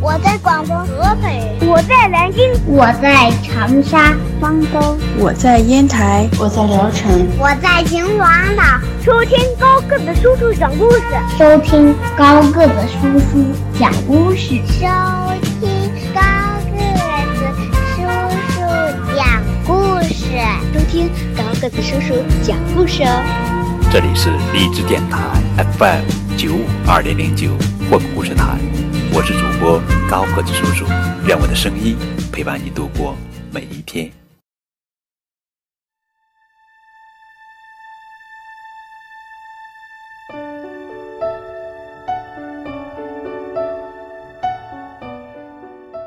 我在广东合肥，我在南京，我在长沙、方舟，我在烟台，我在聊城，我在秦皇岛。收听高个子叔叔讲故事，收听高个子叔叔讲故事，收听高个子叔叔讲故事，收听高个子叔叔讲故事哦。这里是荔枝电台 FM 九五二零零九绘本故事台，我是主播高个子叔叔，愿我的声音陪伴你度过每一天。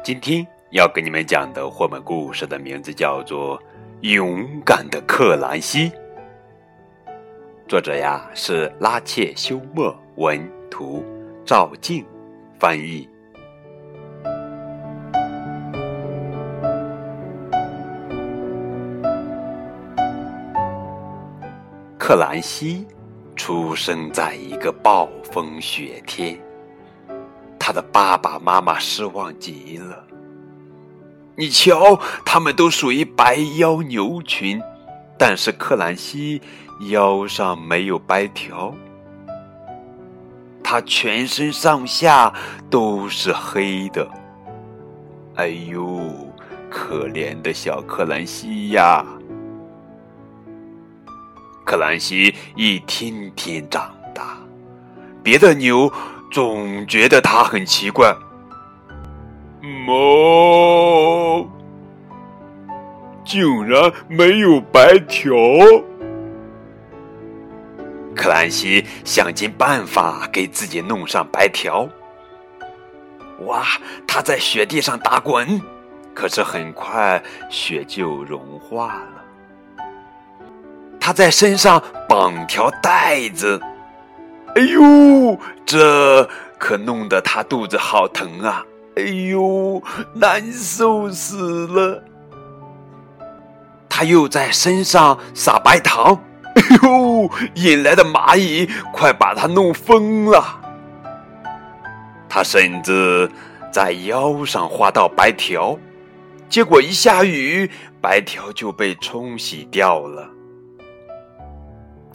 今天要给你们讲的绘本故事的名字叫做《勇敢的克兰西》。作者呀是拉切休谟，文图赵静翻译。克兰西出生在一个暴风雪天，他的爸爸妈妈失望极了。你瞧，他们都属于白腰牛群，但是克兰西。腰上没有白条，他全身上下都是黑的。哎呦，可怜的小克兰西呀！克兰西一天天长大，别的牛总觉得他很奇怪。猫，竟然没有白条。克兰西想尽办法给自己弄上白条。哇，他在雪地上打滚，可是很快雪就融化了。他在身上绑条带子，哎呦，这可弄得他肚子好疼啊！哎呦，难受死了。他又在身上撒白糖。哎呦！引来的蚂蚁快把它弄疯了。他甚至在腰上画到白条，结果一下雨，白条就被冲洗掉了。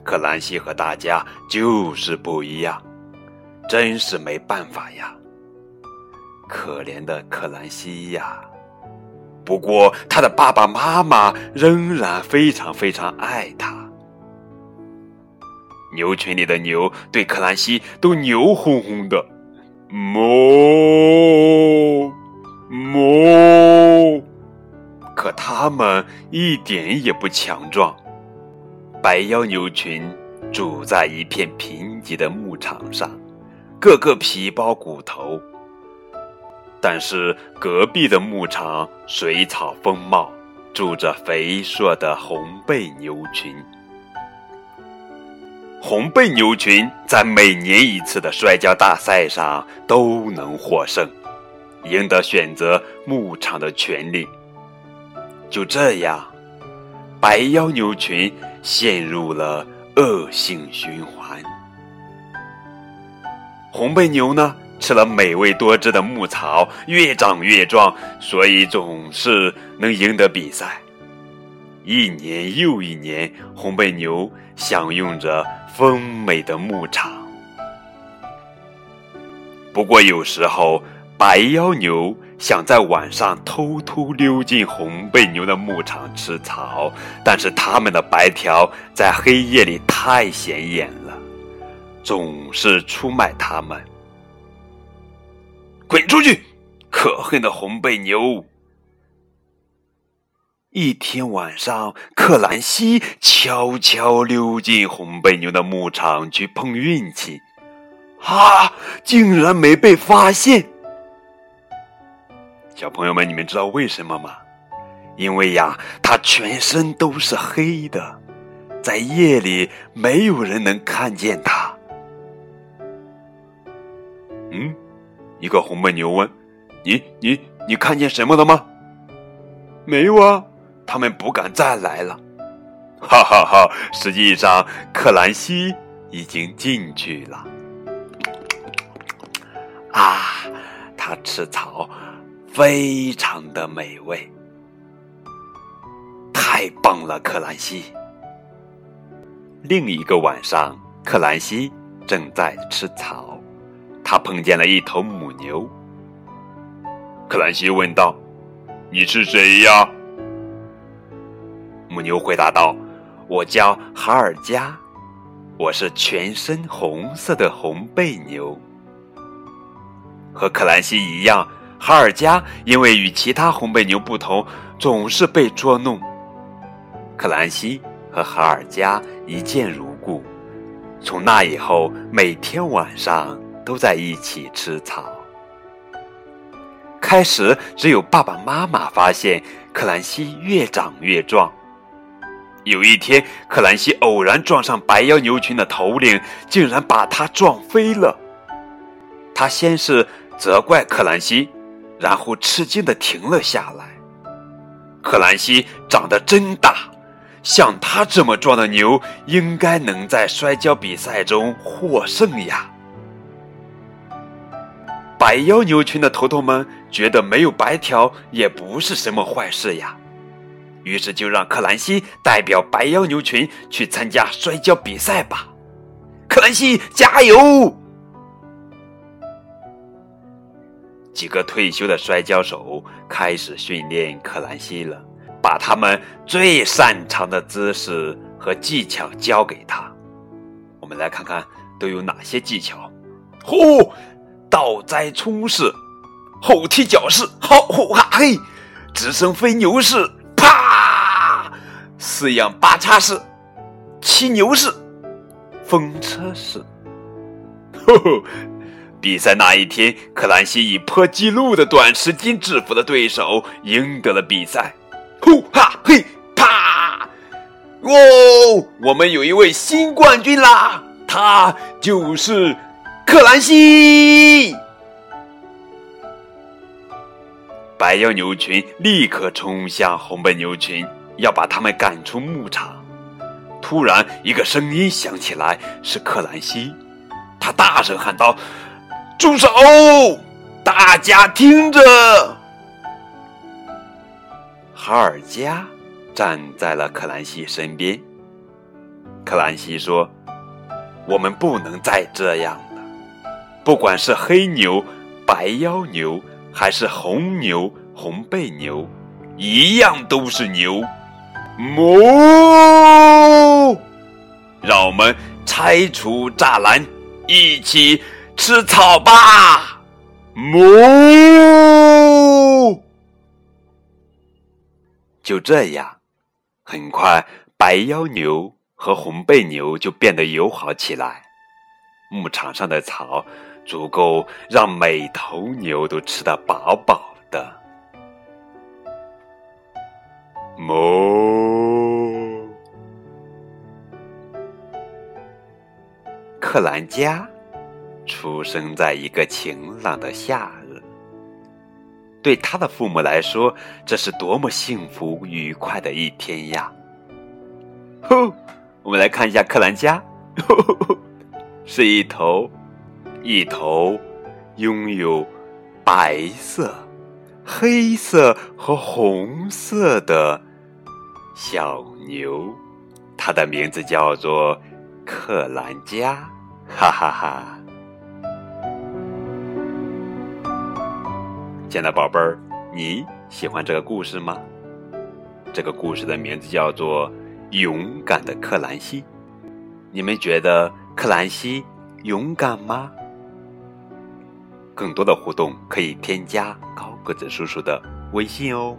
克兰西和大家就是不一样，真是没办法呀。可怜的克兰西呀！不过他的爸爸妈妈仍然非常非常爱他。牛群里的牛对克兰西都牛哄哄的，哞哞，可他们一点也不强壮。白腰牛群住在一片贫瘠的牧场上，个个皮包骨头。但是隔壁的牧场水草丰茂，住着肥硕的红背牛群。红背牛群在每年一次的摔跤大赛上都能获胜，赢得选择牧场的权利。就这样，白腰牛群陷入了恶性循环。红背牛呢，吃了美味多汁的牧草，越长越壮，所以总是能赢得比赛。一年又一年，红背牛享用着。丰美的牧场。不过有时候，白腰牛想在晚上偷偷溜进红背牛的牧场吃草，但是它们的白条在黑夜里太显眼了，总是出卖它们。滚出去，可恨的红背牛！一天晚上，克兰西悄悄溜进红背牛的牧场去碰运气，啊，竟然没被发现！小朋友们，你们知道为什么吗？因为呀，他全身都是黑的，在夜里没有人能看见他。嗯，一个红背牛问：“你、你、你看见什么了吗？”没有啊。他们不敢再来了，哈哈哈！实际上，克兰西已经进去了。啊，他吃草，非常的美味。太棒了，克兰西！另一个晚上，克兰西正在吃草，他碰见了一头母牛。克兰西问道：“你是谁呀？”母牛回答道：“我叫哈尔加，我是全身红色的红背牛。”和克兰西一样，哈尔加因为与其他红背牛不同，总是被捉弄。克兰西和哈尔加一见如故，从那以后，每天晚上都在一起吃草。开始只有爸爸妈妈发现克兰西越长越壮。有一天，克兰西偶然撞上白腰牛群的头领，竟然把他撞飞了。他先是责怪克兰西，然后吃惊的停了下来。克兰西长得真大，像他这么壮的牛，应该能在摔跤比赛中获胜呀。白腰牛群的头头们觉得没有白条也不是什么坏事呀。于是就让克兰西代表白腰牛群去参加摔跤比赛吧，克兰西加油！几个退休的摔跤手开始训练克兰西了，把他们最擅长的姿势和技巧教给他。我们来看看都有哪些技巧：呼，倒栽葱式，后踢脚式，好呼哈嘿，直升飞牛式。四样八叉式、骑牛式、风车式。吼吼！比赛那一天，克兰西以破纪录的短时间制服了对手，赢得了比赛。呼哈嘿啪！哦，我们有一位新冠军啦，他就是克兰西。白腰牛群立刻冲向红背牛群。要把他们赶出牧场。突然，一个声音响起来，是克兰西。他大声喊道：“住手！大家听着！”哈尔加站在了克兰西身边。克兰西说：“我们不能再这样了。不管是黑牛、白腰牛，还是红牛、红背牛，一样都是牛。”哞！让我们拆除栅栏，一起吃草吧！哞！就这样，很快白腰牛和红背牛就变得友好起来。牧场上的草足够让每头牛都吃得饱饱的。哞！克兰加出生在一个晴朗的夏日，对他的父母来说，这是多么幸福愉快的一天呀！呼，我们来看一下克兰加，是一头一头拥有白色。黑色和红色的小牛，它的名字叫做克兰加，哈哈哈！亲爱的宝贝儿，你喜欢这个故事吗？这个故事的名字叫做《勇敢的克兰西》。你们觉得克兰西勇敢吗？更多的互动可以添加高个子叔叔的微信哦。